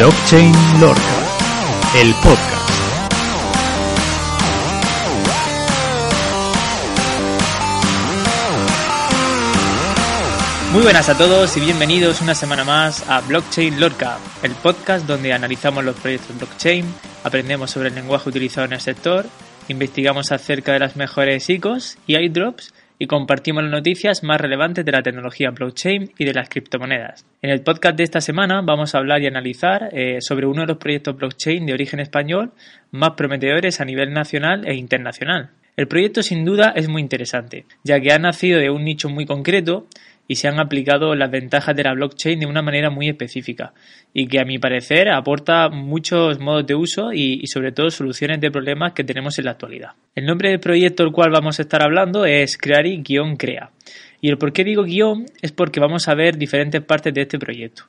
Blockchain Lorca, el podcast. Muy buenas a todos y bienvenidos una semana más a Blockchain Lorca, el podcast donde analizamos los proyectos blockchain, aprendemos sobre el lenguaje utilizado en el sector, investigamos acerca de las mejores ICOs y airdrops y compartimos las noticias más relevantes de la tecnología blockchain y de las criptomonedas. En el podcast de esta semana vamos a hablar y analizar eh, sobre uno de los proyectos blockchain de origen español más prometedores a nivel nacional e internacional. El proyecto sin duda es muy interesante, ya que ha nacido de un nicho muy concreto y se han aplicado las ventajas de la blockchain de una manera muy específica y que a mi parecer aporta muchos modos de uso y, sobre todo soluciones de problemas que tenemos en la actualidad. El nombre del proyecto del cual vamos a estar hablando es Creari-Crea. Y el por qué digo guion es porque vamos a ver diferentes partes de este proyecto.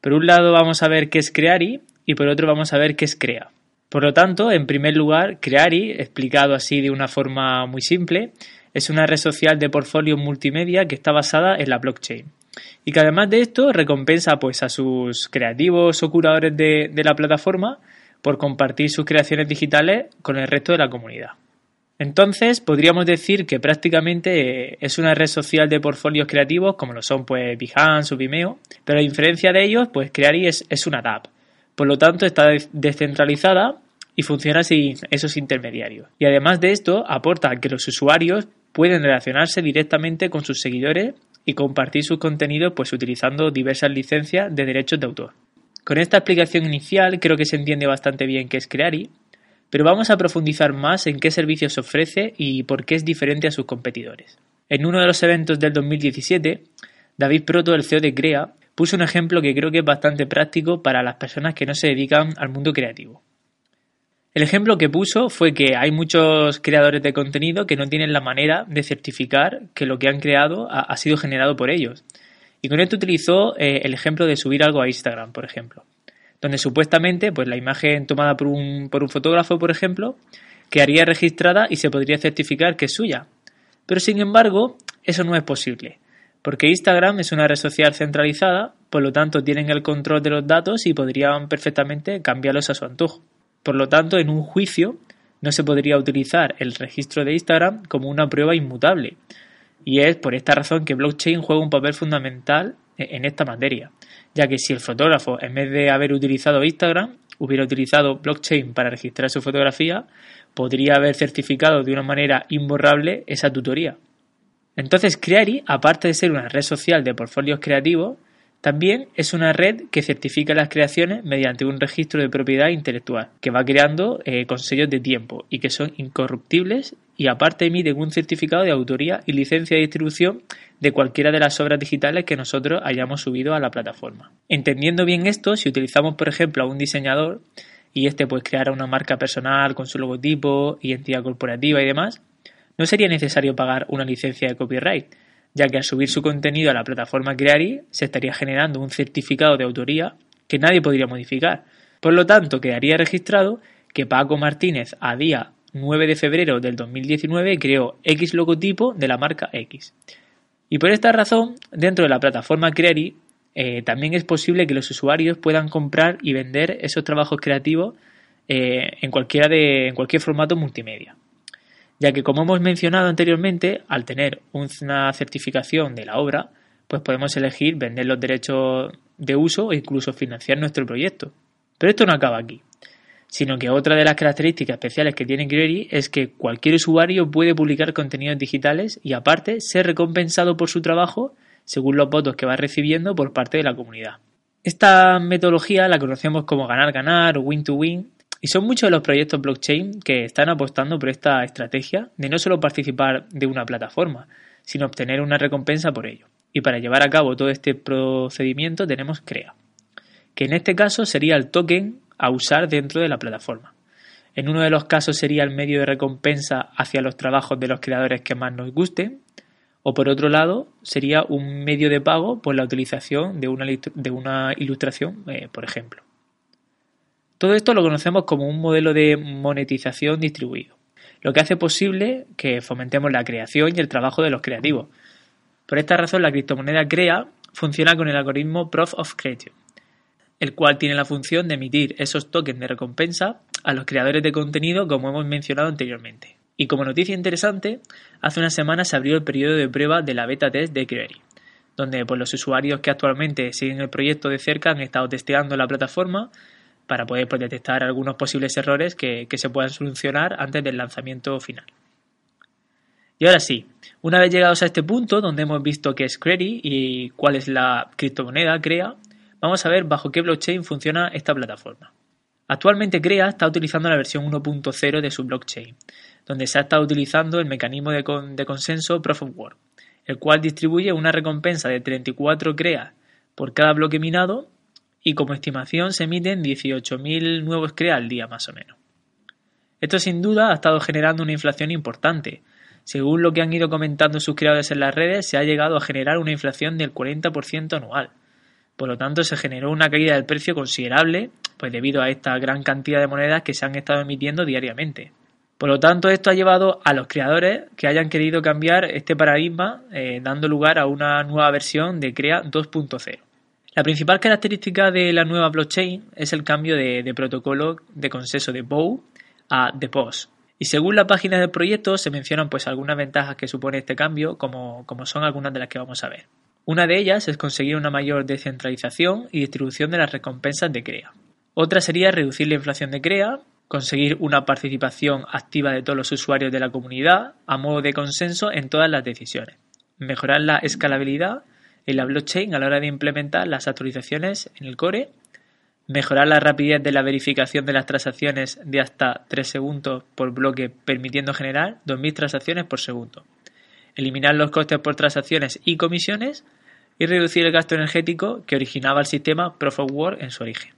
Por un lado vamos a ver qué es Creari y por otro vamos a ver qué es Crea. Por lo tanto, en primer lugar, Creari, explicado así de una forma muy simple, es una red social de portfolio multimedia que está basada en la blockchain y que además de esto recompensa pues a sus creativos o curadores de, la plataforma por compartir sus creaciones digitales con el resto de la comunidad. Entonces, podríamos decir que prácticamente eh, es una red social de portfolios creativos como lo son pues Behance o Vimeo, pero a diferencia de ellos, pues Creari es, es una DApp. Por lo tanto, está descentralizada y funciona sin esos intermediarios. Y además de esto, aporta que los usuarios pueden relacionarse directamente con sus seguidores y compartir sus contenidos pues utilizando diversas licencias de derechos de autor. Con esta explicación inicial creo que se entiende bastante bien qué es Creari, pero vamos a profundizar más en qué servicios ofrece y por qué es diferente a sus competidores. En uno de los eventos del 2017, David Proto, el CEO de Crea, puso un ejemplo que creo que es bastante práctico para las personas que no se dedican al mundo creativo. El ejemplo que puso fue que hay muchos creadores de contenido que no tienen la manera de certificar que lo que han creado ha, sido generado por ellos. Y con esto utilizó eh, el ejemplo de subir algo a Instagram, por ejemplo, donde supuestamente pues, la imagen tomada por un, por un fotógrafo, por ejemplo, quedaría registrada y se podría certificar que es suya. Pero sin embargo, eso no es posible, porque Instagram es una red social centralizada, por lo tanto tienen el control de los datos y podrían perfectamente cambiarlos a su antojo. Por lo tanto, en un juicio no se podría utilizar el registro de Instagram como una prueba inmutable. Y es por esta razón que blockchain juega un papel fundamental e-, en esta materia, ya que si el fotógrafo, en vez de haber utilizado Instagram, hubiera utilizado blockchain para registrar su fotografía, podría haber certificado de una manera imborrable esa tutoría. Entonces, Creary, aparte de ser una red social de portfolios creativos, también es una red que certifica las creaciones mediante un registro de propiedad intelectual que va creando eh, de tiempo y que son incorruptibles y aparte emite un certificado de autoría y licencia de distribución de cualquiera de las obras digitales que nosotros hayamos subido a la plataforma. Entendiendo bien esto, si utilizamos por ejemplo a un diseñador y este pues creara una marca personal con su logotipo, identidad corporativa y demás, no sería necesario pagar una licencia de copyright, ya que al subir su contenido a la plataforma Creari se estaría generando un certificado de autoría que nadie podría modificar. Por lo tanto, quedaría registrado que Paco Martínez a día 9 de febrero del 2019 creó X logotipo de la marca X. Y por esta razón, dentro de la plataforma Creari, eh, también es posible que los usuarios puedan comprar y vender esos trabajos creativos eh, en, cualquiera de, en cualquier formato multimedia ya que como hemos mencionado anteriormente, al tener una certificación de la obra, pues podemos elegir vender los derechos de uso e incluso financiar nuestro proyecto. Pero esto no acaba aquí, sino que otra de las características especiales que tiene Creary es que cualquier usuario puede publicar contenidos digitales y aparte ser recompensado por su trabajo según los votos que va recibiendo por parte de la comunidad. Esta metodología la conocemos como ganar-ganar o win-to-win y son muchos los proyectos blockchain que están apostando por esta estrategia de no solo participar de una plataforma, sino obtener una recompensa por ello. Y para llevar a cabo todo este procedimiento tenemos CREA, que en este caso sería el token a usar dentro de la plataforma. En uno de los casos sería el medio de recompensa hacia los trabajos de los creadores que más nos gusten, o por otro lado sería un medio de pago por la utilización de una, de una ilustración, eh, por ejemplo. Todo esto lo conocemos como un modelo de monetización distribuido, lo que hace posible que fomentemos la creación y el trabajo de los creativos. Por esta razón, la criptomoneda CREA funciona con el algoritmo Proof of Creation. el cual tiene la función de emitir esos tokens de recompensa a los creadores de contenido como hemos mencionado anteriormente. Y como noticia interesante, hace una semana se abrió el periodo de prueba de la beta test de Query, donde pues, los usuarios que actualmente siguen el proyecto de cerca han estado testeando la plataforma para poder pues, detectar algunos posibles errores que, que se puedan solucionar antes del lanzamiento final. Y ahora sí, una vez llegados a este punto donde hemos visto qué es Credy y cuál es la criptomoneda CREA, vamos a ver bajo qué blockchain funciona esta plataforma. Actualmente CREA está utilizando la versión 1.0 de su blockchain, donde se ha estado utilizando el mecanismo de, consenso Proof of Work, el cual distribuye una recompensa de 34 CREA por cada bloque minado y como estimación se emiten 18.000 nuevos CREA al día más o menos. Esto sin duda ha estado generando una inflación importante, según lo que han ido comentando sus creadores en las redes, se ha llegado a generar una inflación del 40% anual. Por lo tanto, se generó una caída del precio considerable, pues debido a esta gran cantidad de monedas que se han estado emitiendo diariamente. Por lo tanto, esto ha llevado a los creadores que hayan querido cambiar este paradigma, eh, dando lugar a una nueva versión de CREA 2.0. La principal característica de la nueva blockchain es el cambio de, de protocolo de consenso de BOW a DEPOS, y según la página del proyecto se mencionan pues algunas ventajas que supone este cambio, como, como son algunas de las que vamos a ver. Una de ellas es conseguir una mayor descentralización y distribución de las recompensas de CREA. Otra sería reducir la inflación de CREA, conseguir una participación activa de todos los usuarios de la comunidad a modo de consenso en todas las decisiones. Mejorar la escalabilidad en la blockchain a la hora de implementar las actualizaciones en el core mejorar la rapidez de la verificación de las transacciones de hasta 3 segundos por bloque, permitiendo generar 2.000 transacciones por segundo, eliminar los costes por transacciones y comisiones y reducir el gasto energético que originaba el sistema Proof of Work en su origen.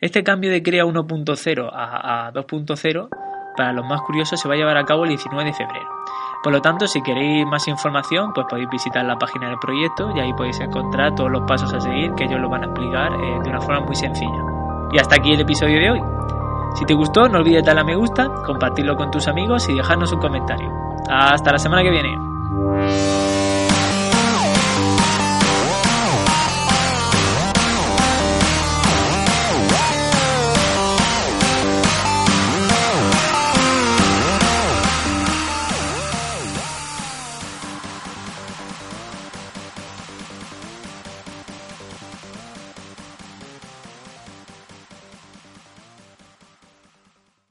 Este cambio de CREA 1.0 a 2.0 para los más curiosos se va a llevar a cabo el 19 de febrero por lo tanto, si queréis más información, pues podéis visitar la página del proyecto y ahí podéis encontrar todos los pasos a seguir que ellos lo van a explicar eh, de una forma muy sencilla. Y hasta aquí el episodio de hoy. Si te gustó, no olvides darle a me gusta, compartirlo con tus amigos y dejarnos un comentario. Hasta la semana que viene.